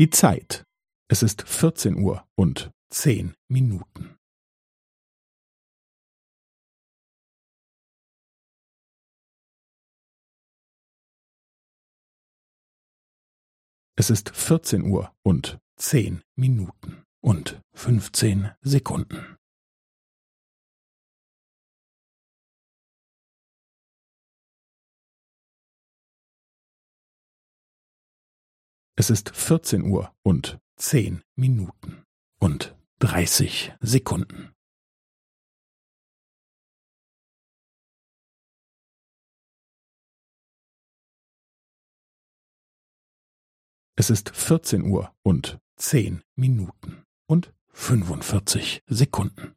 Die Zeit. Es ist vierzehn Uhr und zehn Minuten. Es ist vierzehn Uhr und zehn Minuten und fünfzehn Sekunden. Es ist vierzehn Uhr und zehn Minuten und dreißig Sekunden. Es ist vierzehn Uhr und zehn Minuten und fünfundvierzig Sekunden.